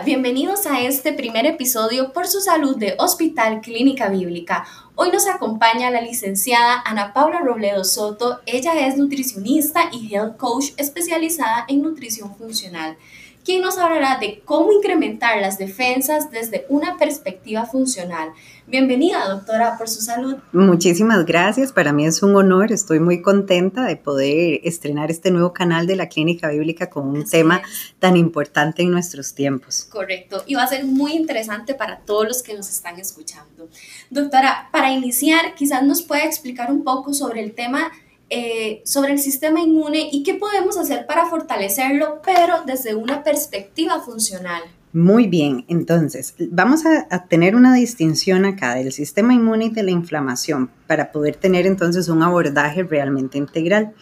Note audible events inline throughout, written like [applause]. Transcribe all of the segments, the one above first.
Bienvenidos a este primer episodio por su salud de Hospital Clínica Bíblica. Hoy nos acompaña la licenciada Ana Paula Robledo Soto. Ella es nutricionista y health coach especializada en nutrición funcional quien nos hablará de cómo incrementar las defensas desde una perspectiva funcional. Bienvenida, doctora, por su salud. Muchísimas gracias. Para mí es un honor. Estoy muy contenta de poder estrenar este nuevo canal de la Clínica Bíblica con un tema tan importante en nuestros tiempos. Correcto. Y va a ser muy interesante para todos los que nos están escuchando. Doctora, para iniciar, quizás nos pueda explicar un poco sobre el tema eh, sobre el sistema inmune y qué podemos hacer para fortalecerlo, pero desde una perspectiva funcional. Muy bien, entonces vamos a, tener una distinción acá del sistema inmune y de la inflamación para poder tener entonces un abordaje realmente integral.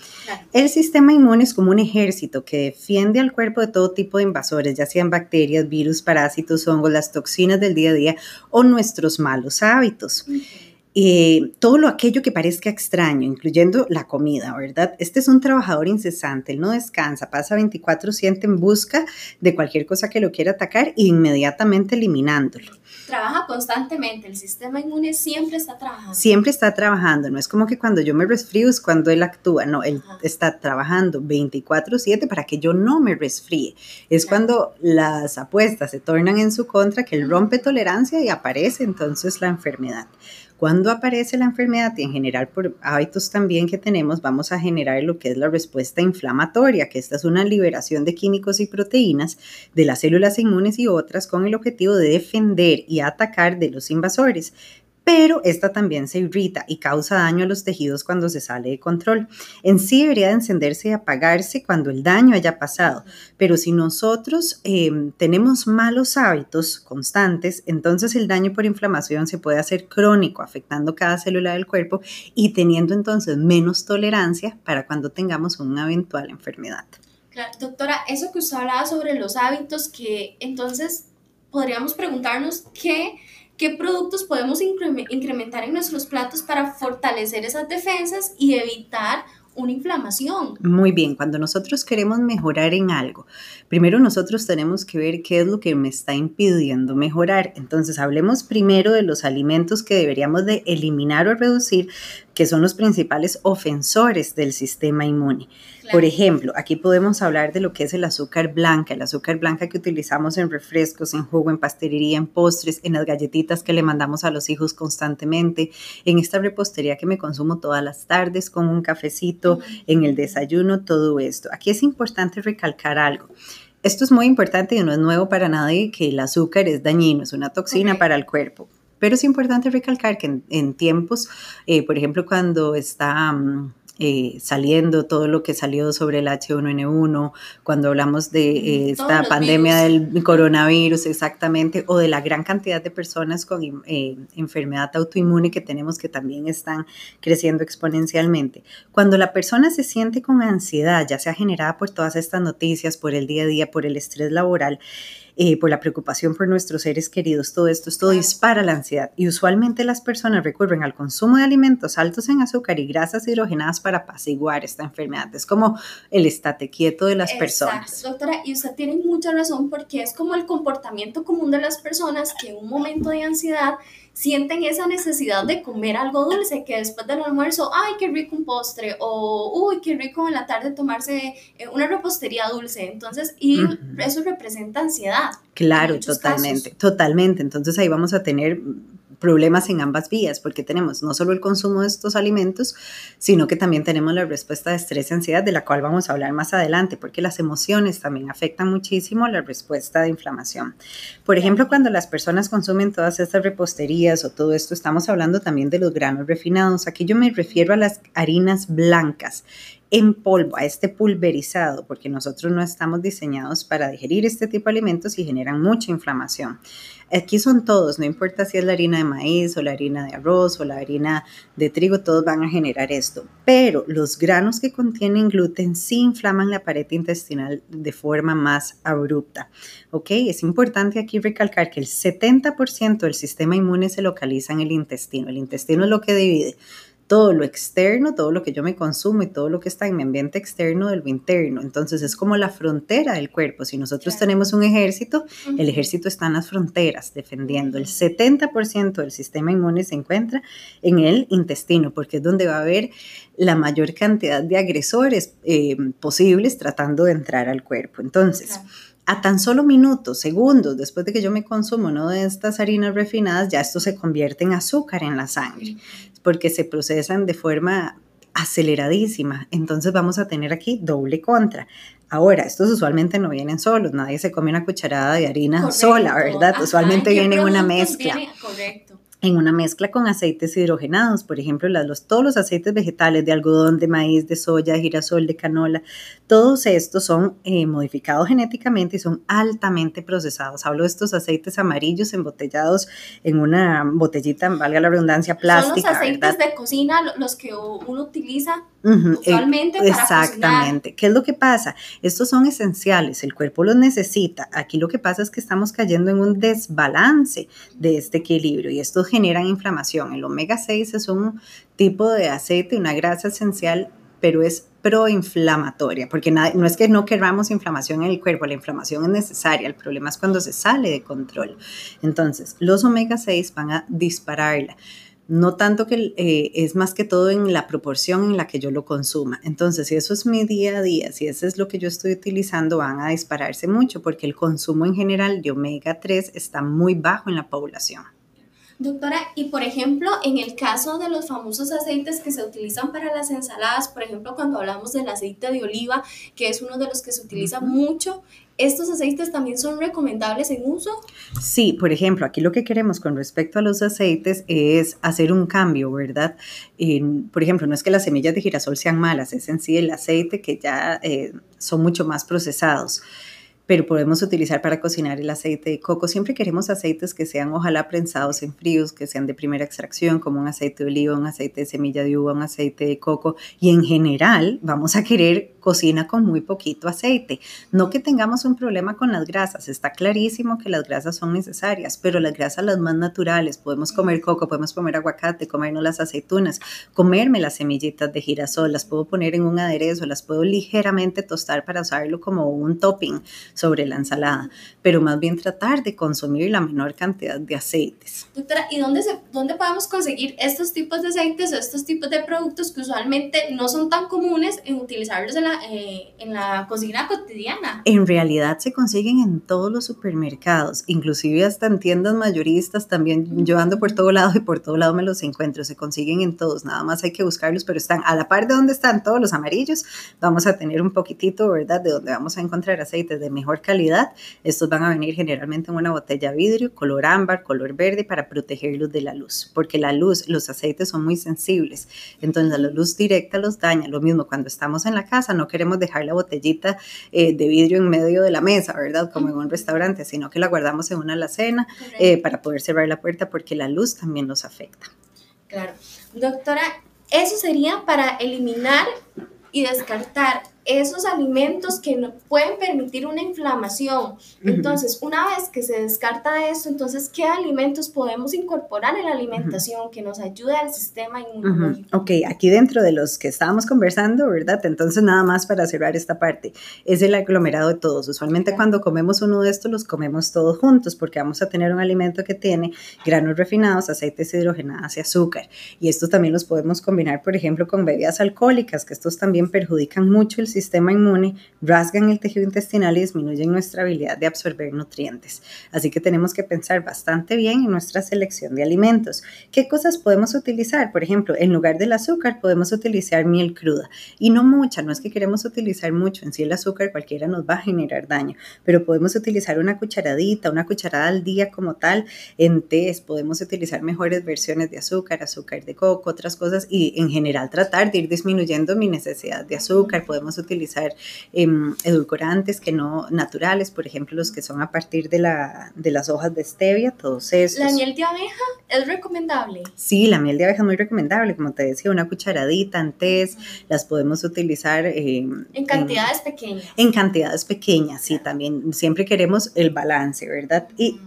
El sistema inmune es como un ejército que defiende al cuerpo de todo tipo de invasores, ya sean bacterias, virus, parásitos, hongos, las toxinas del día a día o nuestros malos hábitos. Eh, todo lo aquello que parezca extraño, incluyendo la comida, ¿verdad? Este es un trabajador incesante, él no descansa, pasa 24/7 en busca de cualquier cosa que lo quiera atacar e inmediatamente eliminándolo. Trabaja constantemente, el sistema inmune siempre está trabajando. Siempre está trabajando, no es como que cuando yo me resfrío es cuando él actúa, no, él está trabajando 24/7 para que yo no me resfríe. Es cuando las apuestas se tornan en su contra que él rompe tolerancia y aparece entonces la enfermedad. Cuando aparece la enfermedad y en general por hábitos también que tenemos, vamos a generar lo que es la respuesta inflamatoria, que esta es una liberación de químicos y proteínas de las células inmunes y otras con el objetivo de defender y atacar de los invasores pero esta también se irrita y causa daño a los tejidos cuando se sale de control. En sí debería de encenderse y apagarse cuando el daño haya pasado, pero si nosotros em, tenemos malos hábitos constantes, entonces el daño por inflamación se puede hacer crónico, afectando cada célula del cuerpo y teniendo entonces menos tolerancia para cuando tengamos una eventual enfermedad. Claro, doctora, eso que usted hablaba sobre los hábitos, que entonces podríamos preguntarnos qué qué productos podemos incrementar en nuestros platos para fortalecer esas defensas y evitar una inflamación. Muy bien, cuando nosotros queremos mejorar en algo, primero nosotros tenemos que ver qué es lo que me está impidiendo mejorar. Entonces, hablemos primero de los alimentos que deberíamos de eliminar o reducir, que son los principales ofensores del sistema inmune. Por ejemplo, aquí podemos hablar de lo que es el azúcar blanca, el azúcar blanca que utilizamos en refrescos, en jugo, en pastelería, en postres, en las galletitas que le mandamos a los hijos constantemente, en esta repostería que me consumo todas las tardes con un cafecito, en el desayuno, todo esto. Aquí es importante recalcar algo. Esto es muy importante y no es nuevo para nadie que el azúcar es dañino, es una toxina para el cuerpo. Pero es importante recalcar que en, tiempos, eh, por ejemplo, cuando está... Mm, eh, saliendo todo lo que salió sobre el H1N1, cuando hablamos de eh, esta pandemia del coronavirus exactamente, o de la gran cantidad de personas con eh, enfermedad autoinmune que tenemos que también están creciendo exponencialmente. Cuando la persona se siente con ansiedad, ya sea generada por todas estas noticias, por el día a día, por el estrés laboral, eh, por la preocupación por nuestros seres queridos, todo esto, esto dispara la ansiedad y usualmente las personas recurren al consumo de alimentos altos en azúcar y grasas hidrogenadas para apaciguar esta enfermedad. Es como el estate quieto de las personas. Doctora, y usted tiene mucha razón porque es como el comportamiento común de las personas que en un momento de ansiedad sienten esa necesidad de comer algo dulce, que después del almuerzo, ay, qué rico un postre, o uy, qué rico en la tarde tomarse eh, una repostería dulce. Entonces, y eso representa ansiedad. Claro, totalmente, totalmente. Entonces ahí vamos a tener problemas en ambas vías, porque tenemos no solo el consumo de estos alimentos, sino que también tenemos la respuesta de estrés y ansiedad, de la cual vamos a hablar más adelante, porque las emociones también afectan muchísimo la respuesta de inflamación. Por ejemplo, cuando las personas consumen todas estas reposterías o todo esto, estamos hablando también de los granos refinados. Aquí yo me refiero a las harinas blancas en polvo, a este pulverizado, porque nosotros no estamos diseñados para digerir este tipo de alimentos y generan mucha inflamación. Aquí son todos, no importa si es la harina de maíz o la harina de arroz o la harina de trigo, todos van a generar esto. Pero los granos que contienen gluten sí inflaman la pared intestinal de forma más abrupta. ¿Ok? Es importante aquí recalcar que el 70% del sistema inmune se localiza en el intestino. El intestino es lo que divide todo lo externo, todo lo que yo me consumo y todo lo que está en mi ambiente externo de lo interno. Entonces es como la frontera del cuerpo. Si nosotros tenemos un ejército, el ejército está en las fronteras defendiendo. El 70% del sistema inmune se encuentra en el intestino, porque es donde va a haber la mayor cantidad de agresores eh, posibles tratando de entrar al cuerpo. Entonces, a tan solo minutos, segundos después de que yo me consumo una de estas harinas refinadas, ya esto se convierte en azúcar en la sangre, porque se procesan de forma aceleradísima. Entonces vamos a tener aquí doble contra. Ahora, estos usualmente no vienen solos, nadie se come una cucharada de harina sola, ¿verdad? usualmente vienen una mezcla. correcto en una mezcla con aceites hidrogenados, por ejemplo, los, todos los aceites vegetales de algodón, de maíz, de soya, de girasol, de canola, todos estos son eh, modificados genéticamente y son altamente procesados. Hablo de estos aceites amarillos embotellados en una botellita, valga la redundancia, plástica. Son los aceites de cocina los que uno utiliza para Exactamente. ¿Qué es lo que pasa? Estos son esenciales, el cuerpo los necesita. Aquí lo que pasa es que estamos cayendo en un desbalance de este equilibrio y estos generan inflamación. El omega 6 es un tipo de aceite, una grasa esencial, pero es proinflamatoria, porque no es que no queramos inflamación en el cuerpo, la inflamación es necesaria, el problema es cuando se sale de control. Entonces, los omega 6 van a dispararla no tanto que eh, es más que todo en la proporción en la que yo lo consuma. Entonces, si eso es mi día a día, si eso es lo que yo estoy utilizando, van a dispararse mucho porque el consumo en general de omega 3 está muy bajo en la población. Doctora, y por ejemplo, en el caso de los famosos aceites que se utilizan para las ensaladas, por ejemplo, cuando hablamos del aceite de oliva, que es uno de los que se utiliza mucho, ¿estos aceites también son recomendables en uso? Sí, por ejemplo, aquí lo que queremos con respecto a los aceites es hacer un cambio, ¿verdad? por ejemplo, no es que las semillas de girasol sean malas, es en sí el aceite que ya eh, son mucho más procesados pero podemos utilizar para cocinar el aceite de coco. Siempre queremos aceites que sean ojalá prensados en fríos, que sean de primera extracción, como un aceite de oliva, un aceite de semilla de uva, un aceite de coco. Y en general vamos a querer cocina con muy poquito aceite. No que tengamos un problema con las grasas, está clarísimo que las grasas son necesarias, pero las grasas las más naturales, podemos comer coco, podemos comer aguacate, comernos las aceitunas, comerme las semillitas de girasol, las puedo poner en un aderezo, las puedo ligeramente tostar para usarlo como un topping sobre la ensalada, pero más bien tratar de consumir la menor cantidad de aceites. Doctora, ¿y dónde, se, dónde podemos conseguir estos tipos de aceites o estos tipos de productos que usualmente no son tan comunes en utilizarlos en la, eh, en la cocina cotidiana? En realidad se consiguen en todos los supermercados, inclusive hasta en tiendas mayoristas también. Yo ando por todo lado y por todo lado me los encuentro, se consiguen en todos, nada más hay que buscarlos, pero están a la par de donde están todos los amarillos, vamos a tener un poquitito, ¿verdad? De donde vamos a encontrar aceites de mejor calidad. Estos van a venir generalmente en una botella vidrio, color ámbar, color verde, para protegerlos de la luz, porque la luz, los aceites son muy sensibles, entonces la luz directa los daña. Lo mismo cuando estamos en la casa, no queremos dejar la botellita eh, de vidrio en medio de la mesa, ¿verdad? Como en un restaurante, sino que la guardamos en una alacena eh, para poder cerrar la puerta porque la luz también nos afecta. Claro. Doctora, eso sería para eliminar y descartar esos alimentos que no pueden permitir una inflamación. Entonces, una vez que se descarta eso, entonces, ¿qué alimentos podemos incorporar en la alimentación que nos ayude al sistema inmunológico? Ok, aquí dentro de los que estábamos conversando, ¿verdad? Entonces, nada más para cerrar esta parte, es el aglomerado de todos. Usualmente cuando comemos uno de estos, los comemos todos juntos porque vamos a tener un alimento que tiene granos refinados, aceites hidrogenados y azúcar. Y estos también los podemos combinar, por ejemplo, con bebidas alcohólicas, que estos también perjudican mucho el sistema inmune, rasgan el tejido intestinal y disminuyen nuestra habilidad de absorber nutrientes. Así que tenemos que pensar bastante bien en nuestra selección de alimentos. ¿Qué cosas podemos utilizar? Por ejemplo, en lugar del azúcar podemos utilizar miel cruda y no mucha, no es que queremos utilizar mucho, en sí el azúcar cualquiera nos va a generar daño, pero podemos utilizar una cucharadita, una cucharada al día como tal en tés, podemos utilizar mejores versiones de azúcar, azúcar de coco, otras cosas y en general tratar de ir disminuyendo mi necesidad de azúcar, podemos utilizar em, edulcorantes que no naturales, por ejemplo, los que son a partir de, la, de las hojas de stevia, todos esos. ¿La miel de abeja es recomendable? Sí, la miel de abeja es muy recomendable, como te decía, una cucharadita en las podemos utilizar em, en cantidades pequeñas. En cantidades pequeñas, sí, también siempre queremos el balance, ¿verdad? Y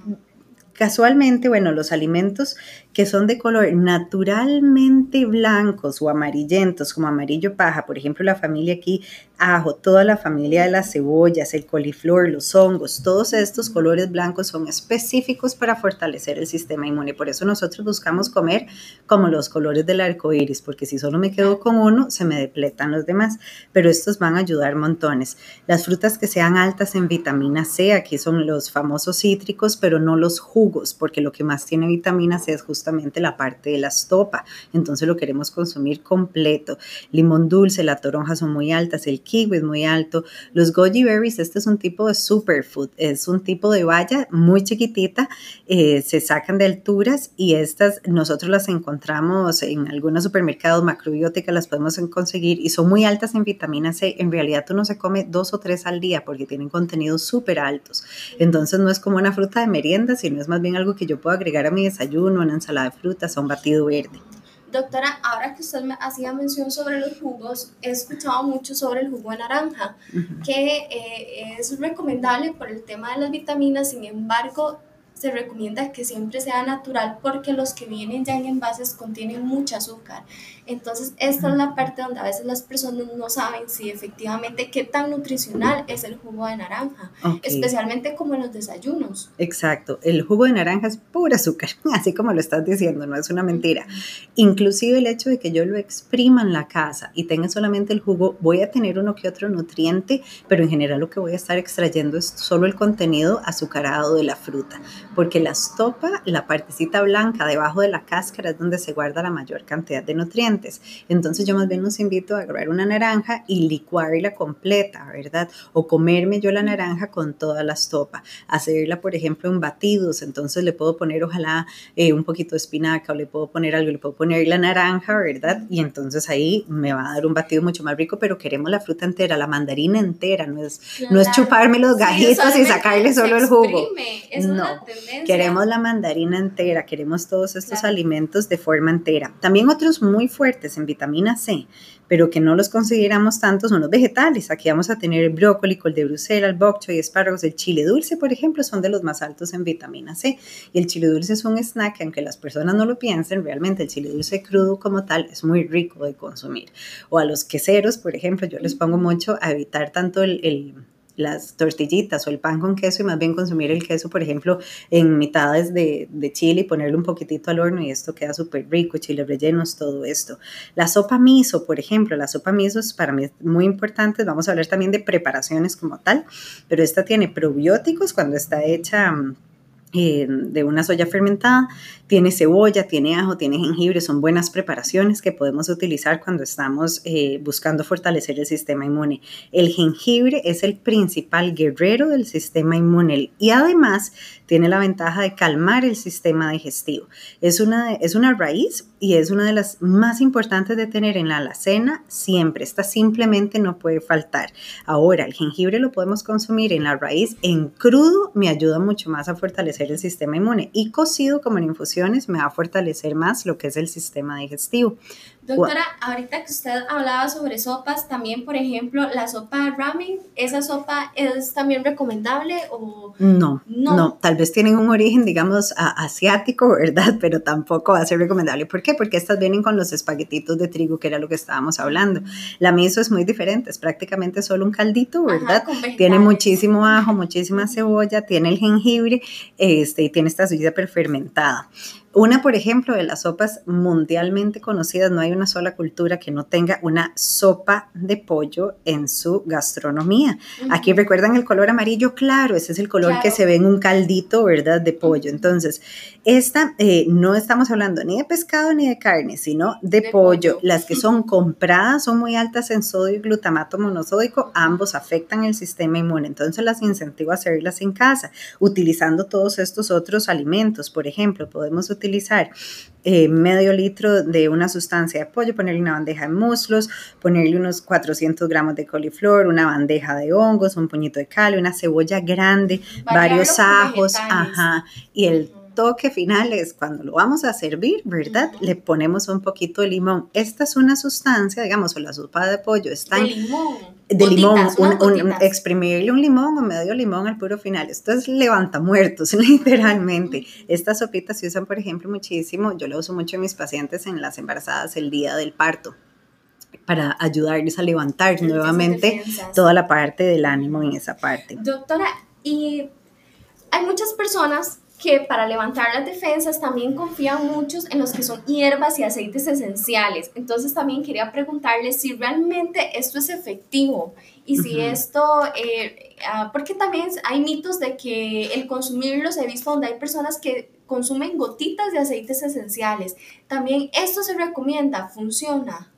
casualmente, bueno, los alimentos que son de color naturalmente blancos o amarillentos, como amarillo paja, por ejemplo, la familia aquí, ajo, toda la familia de las cebollas, el coliflor, los hongos, todos estos colores blancos son específicos para fortalecer el sistema inmune. Por eso nosotros buscamos comer como los colores del arco iris, porque si solo me quedo con uno, se me depletan los demás. Pero estos van a ayudar montones. Las frutas que sean altas en vitamina C, aquí son los famosos cítricos, pero no los jugos, porque lo que más tiene vitamina C es justamente la parte de la estopa. Entonces lo queremos consumir completo. Limón dulce, la toronja son muy altas, el kiwi es muy alto. Los goji berries, este es un tipo de superfood, es un tipo de baya muy chiquitita, eh, se sacan de alturas y estas nosotros las encontramos en algunos supermercados macrobióticas, las podemos conseguir y son muy altas en vitamina C. En realidad uno se come dos o tres al día porque tienen contenidos súper altos. Entonces no es como una fruta de merienda, sino es más bien algo que yo puedo agregar a mi desayuno, una ensalada de frutas o un batido verde. Doctora, ahora que usted me hacía mención sobre los jugos, he escuchado mucho sobre el jugo de naranja, que eh, es recomendable por el tema de las vitaminas, sin embargo, se recomienda que siempre sea natural porque los que vienen ya en envases contienen mucho azúcar. Entonces, esta es la parte donde a veces las personas no saben si efectivamente qué tan nutricional es el jugo de naranja, especialmente como en los desayunos. Exacto, el jugo de naranja es pura azúcar, [laughs] así como lo estás diciendo, no es una mentira. Inclusive el hecho de que yo lo exprima en la casa y tenga solamente el jugo, voy a tener uno que otro nutriente, pero en general lo que voy a estar extrayendo es solo el contenido azucarado de la fruta, porque la estopa, la partecita blanca debajo de la cáscara es donde se guarda la mayor cantidad de nutrientes. Entonces yo más bien los invito a agarrar una naranja y licuarla completa, ¿verdad? O comerme yo la naranja con toda la estopa, hacerla, por ejemplo, en batidos, entonces le puedo poner ojalá eh, un poquito de espinaca o le puedo poner algo, le puedo poner la naranja, ¿verdad? Y entonces ahí me va a dar un batido mucho más rico, pero queremos la fruta entera, la mandarina entera, no es, no es chuparme los gajitos y sacarle solo el jugo. no, queremos la mandarina entera, queremos todos estos alimentos de forma entera. También otros muy fuertes en vitamina C, pero que no los consideramos tanto son los vegetales. Aquí vamos a tener el brócoli, col de Bruselas, el bok choy, espárragos, el chile dulce, por ejemplo, son de los más altos en vitamina C. Y el chile dulce es un snack que aunque las personas no lo piensen, realmente el chile dulce crudo como tal es muy rico de consumir. O a los queseros, por ejemplo, yo les pongo mucho a evitar tanto el las tortillitas o el pan con queso y más bien consumir el queso, por ejemplo, en mitades de, de chile y ponerle un poquitito al horno y esto queda súper rico, chile rellenos, todo esto. La sopa miso, por ejemplo, la sopa miso es para mí muy importante, vamos a hablar también de preparaciones como tal, pero esta tiene probióticos cuando está hecha mm, eh, de una soya fermentada, tiene cebolla, tiene ajo, tiene jengibre, son buenas preparaciones que podemos utilizar cuando estamos eh, buscando fortalecer el sistema inmune. El jengibre es el principal guerrero del sistema inmune y además tiene la ventaja de calmar el sistema digestivo. Es una, es una raíz y es una de las más importantes de tener en la alacena siempre. Esta simplemente no puede faltar. Ahora, el jengibre lo podemos consumir en la raíz en crudo, me ayuda mucho más a fortalecer el sistema inmune. Y cocido como en me va a fortalecer más lo que es el sistema digestivo. Doctora, ahorita que usted hablaba sobre sopas, también, por ejemplo, la sopa ramen, ¿esa sopa es también recomendable o no? No, tal vez tienen un origen, digamos, asiático, [laughs] ¿verdad? Pero tampoco va a ser recomendable. ¿Por qué? Porque estas vienen con los espaguetitos de trigo, que era lo que estábamos hablando. La miso es muy diferente, es prácticamente solo un caldito, ¿verdad? tiene muchísimo ajo, muchísima cebolla, tiene el jengibre este, y tiene esta soya fermentada. Una, por ejemplo, de las sopas mundialmente conocidas, no hay una sola cultura que no tenga una sopa de pollo en su gastronomía. Aquí recuerdan el color amarillo claro, ese es el color que se ve en un caldito, ¿verdad? De pollo. Entonces, esta eh, no estamos hablando ni de pescado ni de carne, sino de, pollo. Las que son compradas son muy altas en sodio y glutamato monosódico, ambos afectan el sistema inmune. Entonces, las incentivo a hacerlas en casa, utilizando todos estos otros alimentos. Por ejemplo, podemos utilizar utilizar eh, medio litro de una sustancia de pollo, ponerle una bandeja de muslos, ponerle unos 400 gramos de coliflor, una bandeja de hongos, un puñito de cal, una cebolla grande, varios ajos, ajá, y el toque final es cuando lo vamos a servir, ¿verdad? Le ponemos un poquito de limón. Esta es una sustancia, digamos, o la sopa de pollo está De limón. de limón, un- exprimirle un limón o medio limón al puro final. Esto es levanta muertos, [laughs] literalmente. Estas sopitas se usan, por ejemplo, muchísimo. Yo lo uso mucho en mis pacientes en las embarazadas el día del parto para ayudarles a levantar nuevamente toda la parte del ánimo en esa parte. Doctora, y hay muchas personas que para levantar las defensas también confían muchos en los que son hierbas y aceites esenciales. Entonces también quería preguntarle si realmente esto es efectivo y si esto, eh, ah, porque también hay mitos de que el consumirlos, he visto donde hay personas que consumen gotitas de aceites esenciales. También esto se recomienda, funciona.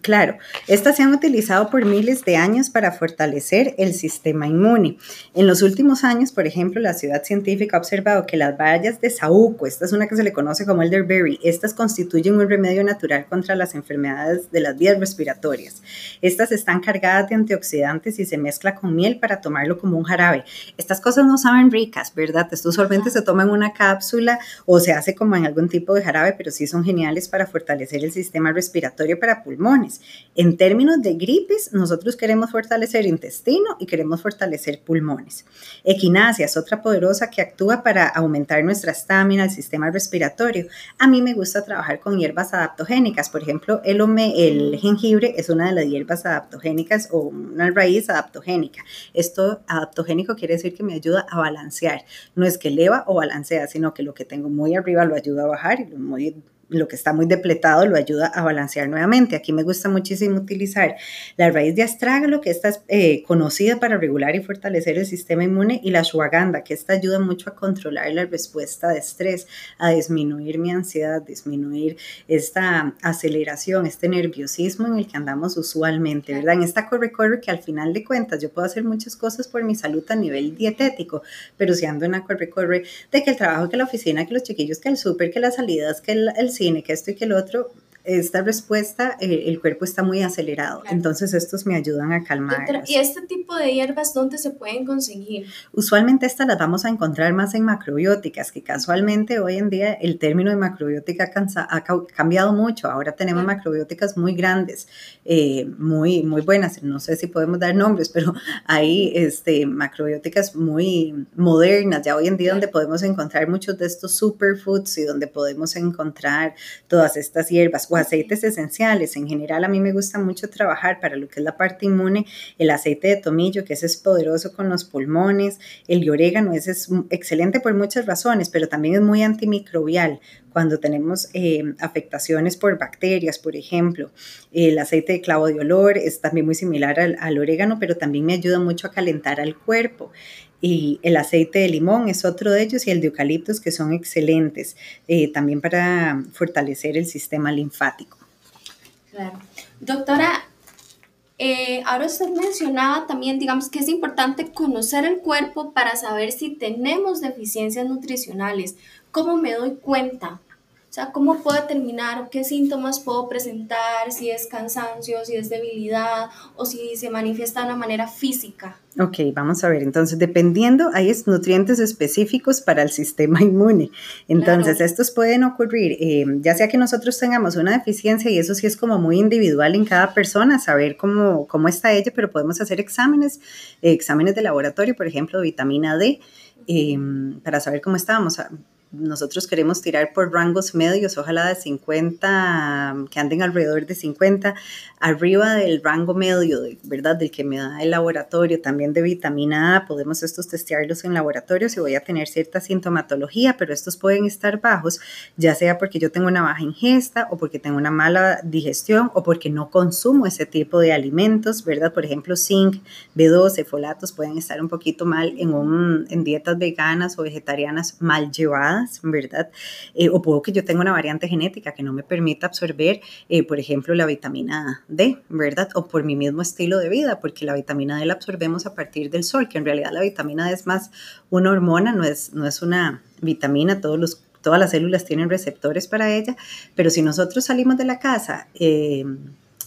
Claro, estas se han utilizado por miles de años para fortalecer el sistema inmune. En los últimos años, por ejemplo, la ciudad científica ha observado que las bayas de saúco, esta es una que se le conoce como elderberry, estas constituyen un remedio natural contra las enfermedades de las vías respiratorias. Estas están cargadas de antioxidantes y se mezcla con miel para tomarlo como un jarabe. Estas cosas no saben ricas, ¿verdad? Estos usualmente se toman una cápsula o se hace como en algún tipo de jarabe, pero sí son geniales para fortalecer el sistema respiratorio para pulmones. En términos de gripes, nosotros queremos fortalecer intestino y queremos fortalecer pulmones. Equinacia es otra poderosa que actúa para aumentar nuestra estamina, el sistema respiratorio. A mí me gusta trabajar con hierbas adaptogénicas. Por ejemplo, el, ome- el jengibre es una de las hierbas adaptogénicas o una raíz adaptogénica. Esto adaptogénico quiere decir que me ayuda a balancear. No es que eleva o balancea, sino que lo que tengo muy arriba lo ayuda a bajar y lo muy lo que está muy depletado lo ayuda a balancear nuevamente. Aquí me gusta muchísimo utilizar la raíz de astrágalo, que esta es eh, conocida para regular y fortalecer el sistema inmune, y la ashwagandha, que esta ayuda mucho a controlar la respuesta de estrés, a disminuir mi ansiedad, disminuir esta aceleración, este nerviosismo en el que andamos usualmente, ¿verdad? En esta corre-corre que al final de cuentas yo puedo hacer muchas cosas por mi salud a nivel dietético, pero si ando en una corre-corre de que el trabajo, que la oficina, que los chiquillos, que el súper, que las salidas, que el, el cine, que esto y que el otro, esta respuesta, eh, el cuerpo está muy acelerado. Claro. Entonces estos me ayudan a calmar. ¿y este tipo de hierbas dónde se pueden conseguir? Usualmente estas las vamos a encontrar más en macrobióticas, que casualmente hoy en día el término de macrobiótica ha, cambiado mucho. Ahora tenemos Claro. macrobióticas muy grandes, eh, muy, muy buenas. No sé si podemos dar nombres, pero hay este, macrobióticas muy modernas ya hoy en día donde podemos encontrar muchos de estos superfoods y donde podemos encontrar todas estas hierbas o aceites esenciales. En general a mí me gusta mucho trabajar para lo que es la parte inmune, el aceite de tomillo, que ese es poderoso con los pulmones, el de orégano, ese es excelente por muchas razones, pero también es muy antimicrobial cuando tenemos eh, afectaciones por bacterias, por ejemplo. El aceite de clavo de olor es también muy similar al, al orégano, pero también me ayuda mucho a calentar al cuerpo. Y el aceite de limón es otro de ellos y el de eucaliptos que son excelentes eh, también para fortalecer el sistema linfático. Claro. Doctora, eh, ahora usted mencionaba también, digamos, que es importante conocer el cuerpo para saber si tenemos deficiencias nutricionales. ¿Cómo me doy cuenta? O sea, ¿cómo puedo determinar qué síntomas puedo presentar? Si es cansancio, si es debilidad o si se manifiesta de una manera física. Ok, vamos a ver. Entonces, dependiendo, hay es- nutrientes específicos para el sistema [laughs] inmune. Entonces, Claro. estos pueden ocurrir, eh, ya sea que nosotros tengamos una deficiencia, y eso sí es como muy individual en cada persona, saber cómo, cómo está ella, pero podemos hacer exámenes, eh, exámenes de laboratorio, por ejemplo, vitamina D, eh, para saber cómo estábamos. Nosotros queremos tirar por rangos medios, ojalá de 50, que anden alrededor de 50, arriba del rango medio, ¿verdad? Del que me da el laboratorio, también de vitamina A, podemos estos testearlos en laboratorio si voy a tener cierta sintomatología, pero estos pueden estar bajos, ya sea porque yo tengo una baja ingesta o porque tengo una mala digestión o porque no consumo ese tipo de alimentos, ¿verdad? Por ejemplo, zinc, B12, folatos pueden estar un poquito mal en dietas veganas o vegetarianas mal llevadas, ¿verdad? Eh, o puedo que yo tenga una variante genética que no me permita absorber, eh, por ejemplo, la vitamina D, ¿verdad? O por mi mismo estilo de vida, porque la vitamina D la absorbemos a partir del sol, que en realidad la vitamina D es más una hormona, no es, no es una vitamina, los todas las células tienen receptores para ella, pero si nosotros salimos de la casa eh,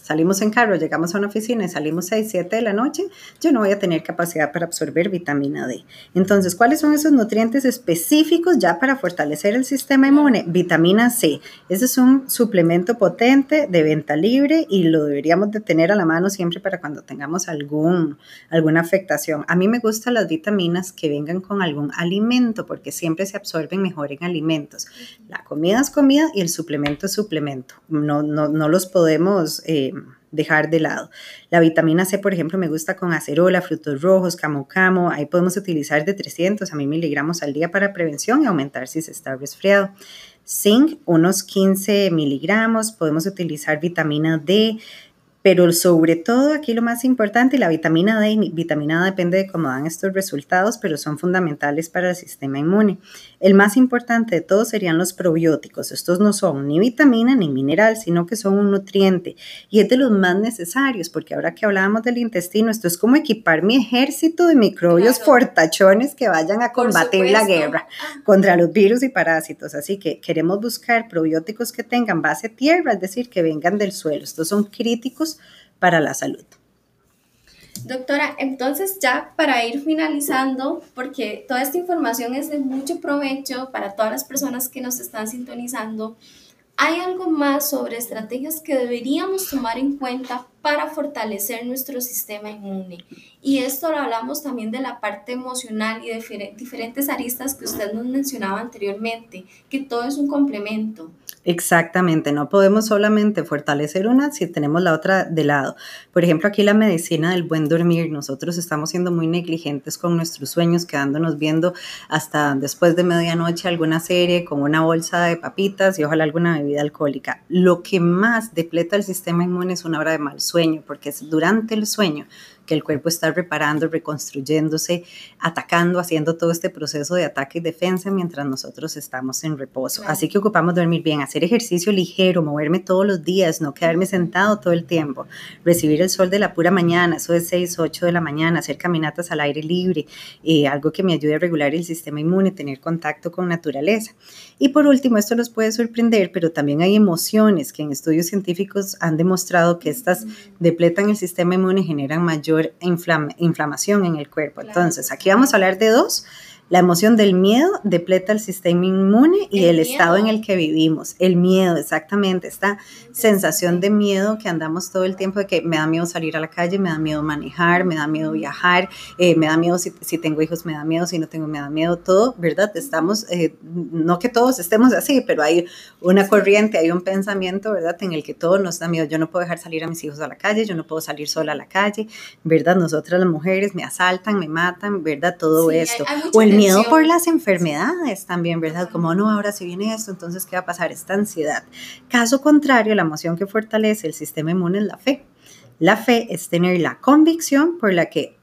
salimos en carro, llegamos a una oficina y salimos 6, 7 de la noche, yo no voy a tener capacidad para absorber vitamina D. Entonces, ¿cuáles son esos nutrientes específicos ya para fortalecer el sistema inmune? Vitamina C. Ese es un suplemento potente de venta libre y lo deberíamos de tener a la mano siempre para cuando tengamos algún, alguna afectación. A mí me gustan las vitaminas que vengan con algún alimento porque siempre se absorben mejor en alimentos. La comida es comida y el suplemento es suplemento. No, no, no los podemos... Eh, dejar de lado. La vitamina C, por ejemplo, me gusta con acerola, frutos rojos, camo camo. Ahí podemos utilizar de 300 a 1000 miligramos al día para prevención y aumentar si se está resfriado. Zinc, unos 15 miligramos. Podemos utilizar vitamina D, pero sobre todo aquí lo más importante, la vitamina D, vitamina D depende de cómo dan estos resultados, pero son fundamentales para el sistema inmune. El más importante de todos serían los probióticos. Estos no son ni vitamina ni mineral, sino que son un nutriente y es de los más necesarios, porque ahora que hablábamos del intestino, esto es como equipar mi ejército de microbios fortachones que vayan a combatir la guerra ah. contra los virus y parásitos. Así que queremos buscar probióticos que tengan base tierra, es decir, que vengan del suelo. Estos son críticos para la salud. Doctora, entonces ya para ir finalizando, porque toda esta información es de mucho provecho para todas las personas que nos están sintonizando, ¿hay algo más sobre estrategias que deberíamos tomar en cuenta para fortalecer nuestro sistema inmune? Y esto lo hablamos también de la parte emocional y de diferentes aristas que usted nos mencionaba anteriormente, que todo es un complemento. Exactamente, no podemos solamente fortalecer una si tenemos la otra de lado. Por ejemplo, aquí la medicina del buen dormir, nosotros estamos siendo muy negligentes con nuestros sueños, quedándonos viendo hasta después de medianoche alguna serie con una bolsa de papitas y ojalá alguna bebida alcohólica. Lo que más depleta el sistema inmune es una hora de mal sueño, porque es durante el sueño que el cuerpo está reparando, reconstruyéndose, atacando, haciendo todo este proceso de ataque y defensa mientras nosotros estamos en reposo. Así que ocupamos dormir bien, hacer ejercicio ligero, moverme todos los días, no quedarme sentado todo el tiempo, recibir el sol de la pura mañana, eso es 6, 8 de la mañana, hacer caminatas al aire libre, eh, algo que me ayude a regular el sistema inmune, tener contacto con naturaleza. Y por último, esto nos puede sorprender, pero también hay emociones que en estudios científicos han demostrado que estas depletan el sistema inmune, generan mayor inflamación en el cuerpo. Entonces, aquí vamos a hablar de dos la emoción del miedo depleta el sistema inmune y el, estado en el que vivimos. El miedo, exactamente, esta sensación de miedo que andamos todo el tiempo de que me da miedo salir a la calle, me da miedo manejar, me da miedo viajar, eh, me da miedo si, tengo hijos, me da miedo, si no tengo, me da miedo, todo, ¿verdad? Estamos, eh, no que todos estemos así, pero hay una corriente, hay un pensamiento, ¿verdad? En el que todo nos da miedo. Yo no puedo dejar salir a mis hijos a la calle, yo no puedo salir sola a la calle, ¿verdad? Nosotras las mujeres me asaltan, me matan, ¿verdad? Todo esto miedo por las enfermedades también, ¿verdad? Como no, ahora si viene esto, entonces ¿qué va a pasar? Esta ansiedad. Caso contrario, la emoción que fortalece el sistema inmune es la fe. La fe es tener la convicción por la que,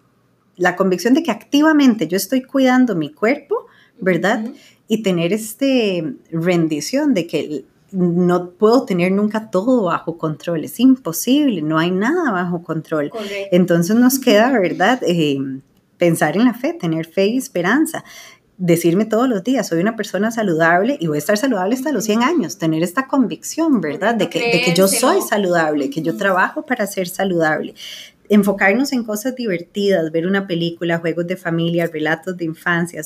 la convicción de que activamente yo estoy cuidando mi cuerpo, ¿verdad? Y tener este rendición de que no puedo tener nunca todo bajo control, es imposible, no hay nada bajo control. Entonces nos queda, ¿verdad? Eh, pensar en la fe, tener fe y esperanza. Decirme todos los días, soy una persona saludable y voy a estar saludable hasta los 100 años, tener esta convicción, ¿verdad? De que, de que yo soy saludable, que yo trabajo para ser saludable enfocarnos en cosas divertidas, ver una película, juegos de familia, relatos de infancia,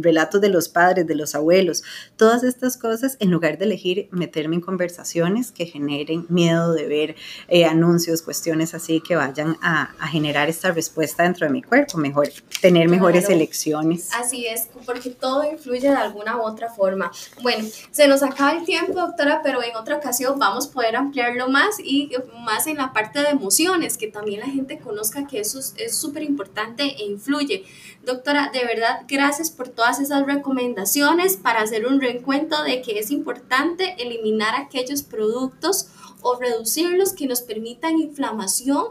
relatos de los padres, de los abuelos, todas estas cosas, en lugar de elegir meterme en conversaciones que generen miedo de ver eh, anuncios, cuestiones así que vayan a, generar esta respuesta dentro de mi cuerpo, mejor tener mejores elecciones. Así es, porque todo influye de alguna u otra forma. Bueno, se nos acaba el tiempo, doctora, pero en otra ocasión vamos a poder ampliarlo más y más en la parte de emociones, que también la gente conozca que eso es súper importante e influye. Doctora, de verdad, gracias por todas esas recomendaciones para hacer un reencuentro de que es importante eliminar aquellos productos o reducirlos que nos permitan inflamación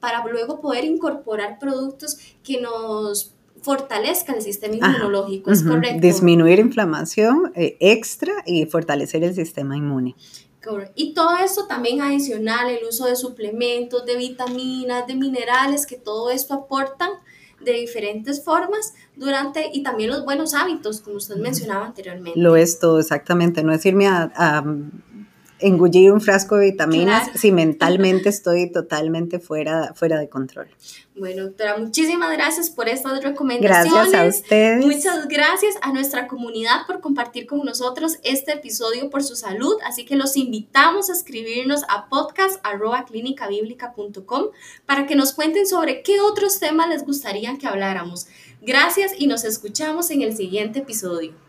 para luego poder incorporar productos que nos fortalezcan el sistema inmunológico, ¿es correcto? Disminuir inflamación eh, extra y fortalecer el sistema inmune. Y todo esto también adicional, el uso de suplementos, de vitaminas, de minerales, que todo esto aportan de diferentes formas durante y también los buenos hábitos, como usted mencionaba anteriormente. Lo es todo, exactamente. No es irme a engullir un frasco de vitaminas si mentalmente estoy totalmente fuera, fuera de control. Bueno, doctora, muchísimas gracias por estas recomendaciones. Gracias a ustedes. Muchas gracias a nuestra comunidad por compartir con nosotros este episodio por su salud. Así que los invitamos a escribirnos a podcast.clinicabiblica.com para que nos cuenten sobre qué otros temas les gustaría que habláramos. Gracias y nos escuchamos en el siguiente episodio.